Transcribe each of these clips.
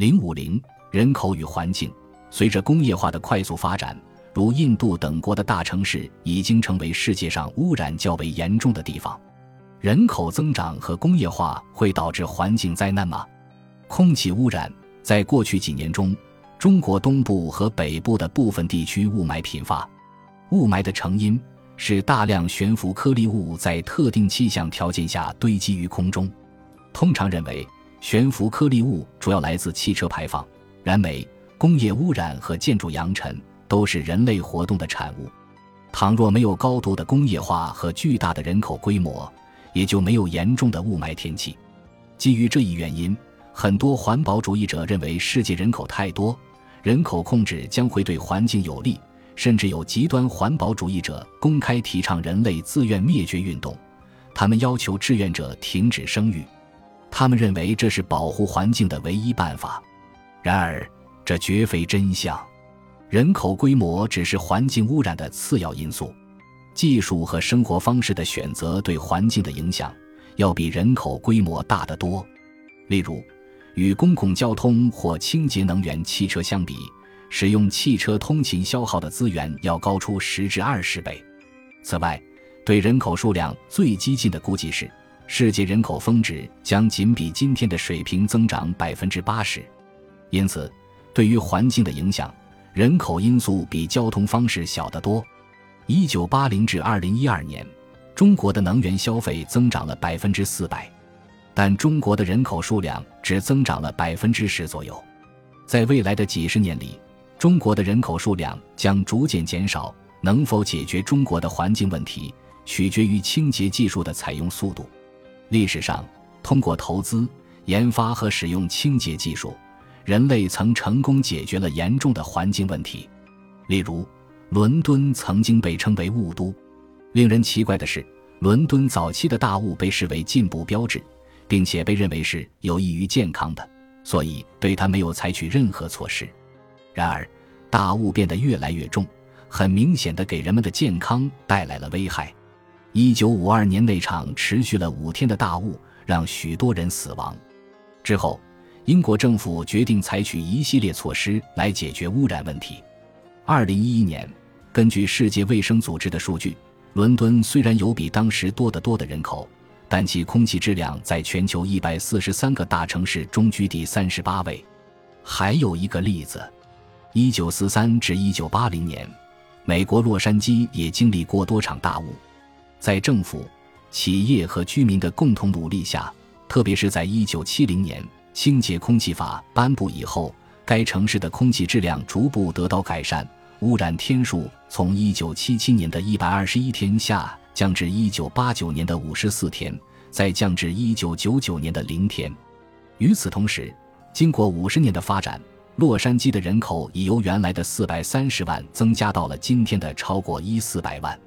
零五零人口与环境，随着工业化的快速发展，如印度等国的大城市已经成为世界上污染较为严重的地方。人口增长和工业化会导致环境灾难吗？空气污染在过去几年中，中国东部和北部的部分地区雾霾频发。雾霾的成因是大量悬浮颗粒物在特定气象条件下堆积于空中。通常认为。悬浮颗粒物主要来自汽车排放、燃煤、工业污染和建筑扬尘，都是人类活动的产物。倘若没有高度的工业化和巨大的人口规模，也就没有严重的雾霾天气。基于这一原因，很多环保主义者认为世界人口太多，人口控制将会对环境有利，甚至有极端环保主义者公开提倡人类自愿灭绝运动，他们要求志愿者停止生育。他们认为这是保护环境的唯一办法，然而这绝非真相。人口规模只是环境污染的次要因素，技术和生活方式的选择对环境的影响要比人口规模大得多。例如，与公共交通或清洁能源汽车相比，使用汽车通勤消耗的资源要高出十至二十倍。此外，对人口数量最激进的估计是。世界人口峰值将仅比今天的水平增长百分之八十，因此，对于环境的影响，人口因素比交通方式小得多。一九八零至二零一二年，中国的能源消费增长了百分之四百，但中国的人口数量只增长了百分之十左右。在未来的几十年里，中国的人口数量将逐渐减少。能否解决中国的环境问题，取决于清洁技术的采用速度。历史上，通过投资、研发和使用清洁技术，人类曾成功解决了严重的环境问题。例如，伦敦曾经被称为“雾都”。令人奇怪的是，伦敦早期的大雾被视为进步标志，并且被认为是有益于健康的，所以对它没有采取任何措施。然而，大雾变得越来越重，很明显的给人们的健康带来了危害。一九五二年那场持续了五天的大雾让许多人死亡。之后，英国政府决定采取一系列措施来解决污染问题。二零一一年，根据世界卫生组织的数据，伦敦虽然有比当时多得多的人口，但其空气质量在全球一百四十三个大城市中居第三十八位。还有一个例子：一九四三至一九八零年，美国洛杉矶也经历过多场大雾。在政府、企业和居民的共同努力下，特别是在1970年清洁空气法颁布以后，该城市的空气质量逐步得到改善，污染天数从1977年的121天下降至1989年的54天，再降至1999年的零天。与此同时，经过50年的发展，洛杉矶的人口已由原来的430万增加到了今天的超过一四百万。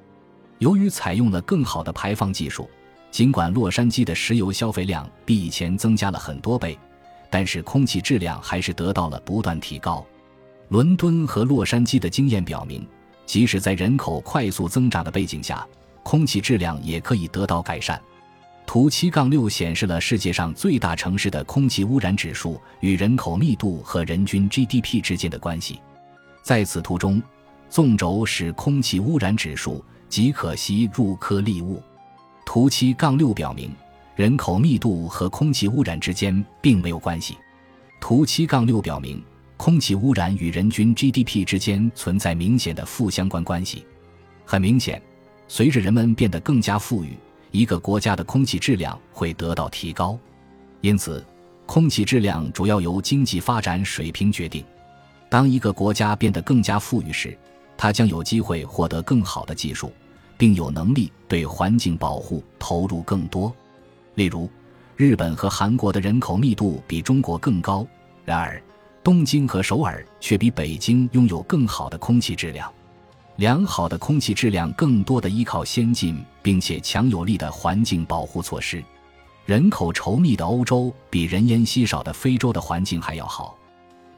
由于采用了更好的排放技术，尽管洛杉矶的石油消费量比以前增加了很多倍，但是空气质量还是得到了不断提高。伦敦和洛杉矶的经验表明，即使在人口快速增长的背景下，空气质量也可以得到改善。图七杠六显示了世界上最大城市的空气污染指数与人口密度和人均 GDP 之间的关系。在此图中，纵轴是空气污染指数。极可吸入颗粒物。图七杠六表明，人口密度和空气污染之间并没有关系。图七杠六表明，空气污染与人均 GDP 之间存在明显的负相关关系。很明显，随着人们变得更加富裕，一个国家的空气质量会得到提高。因此，空气质量主要由经济发展水平决定。当一个国家变得更加富裕时，它将有机会获得更好的技术。并有能力对环境保护投入更多，例如，日本和韩国的人口密度比中国更高，然而，东京和首尔却比北京拥有更好的空气质量。良好的空气质量更多的依靠先进并且强有力的环境保护措施。人口稠密的欧洲比人烟稀少的非洲的环境还要好。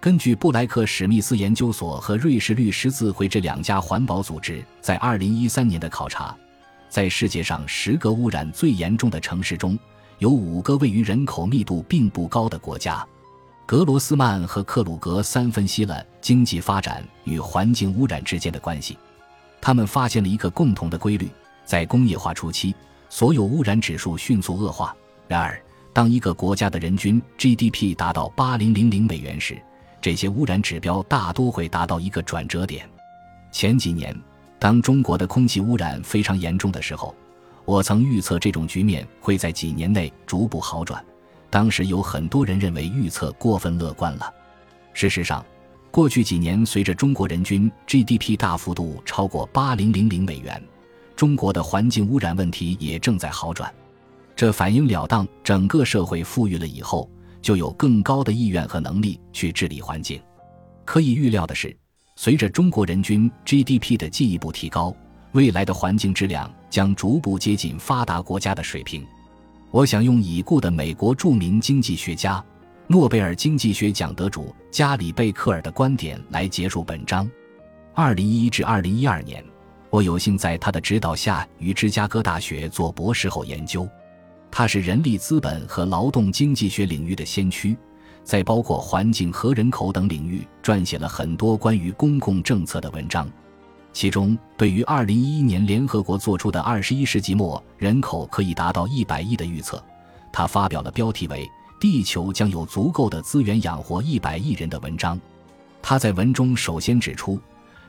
根据布莱克史密斯研究所和瑞士绿十字会这两家环保组织在2013年的考察，在世界上十个污染最严重的城市中，有五个位于人口密度并不高的国家。格罗斯曼和克鲁格三分析了经济发展与环境污染之间的关系。他们发现了一个共同的规律：在工业化初期，所有污染指数迅速恶化。然而，当一个国家的人均 GDP 达到八零零零美元时，这些污染指标大多会达到一个转折点。前几年，当中国的空气污染非常严重的时候，我曾预测这种局面会在几年内逐步好转。当时有很多人认为预测过分乐观了。事实上，过去几年随着中国人均 GDP 大幅度超过八零零零美元，中国的环境污染问题也正在好转。这反映了当整个社会富裕了以后，就有更高的意愿和能力去治理环境。可以预料的是，随着中国人均 GDP 的进一步提高，未来的环境质量将逐步接近发达国家的水平。我想用已故的美国著名经济学家、诺贝尔经济学奖得主加里贝克尔的观点来结束本章。二零一一至二零一二年，我有幸在他的指导下于芝加哥大学做博士后研究。他是人力资本和劳动经济学领域的先驱，在包括环境和人口等领域撰写了很多关于公共政策的文章。其中，对于二零一一年联合国做出的二十一世纪末人口可以达到一百亿的预测，他发表了标题为《地球将有足够的资源养活一百亿人》的文章。他在文中首先指出，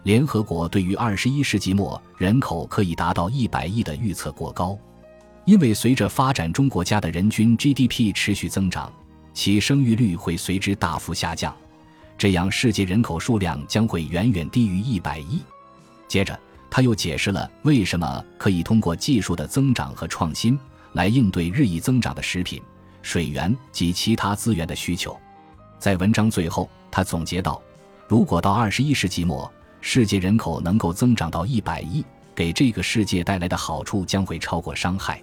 联合国对于二十一世纪末人口可以达到一百亿的预测过高，因为随着发展中国家的人均 GDP 持续增长，其生育率会随之大幅下降，这样世界人口数量将会远远低于一百亿。接着，他又解释了为什么可以通过技术的增长和创新来应对日益增长的食品、水源及其他资源的需求。在文章最后，他总结道：“如果到二十一世纪末，世界人口能够增长到一百亿，给这个世界带来的好处将会超过伤害。”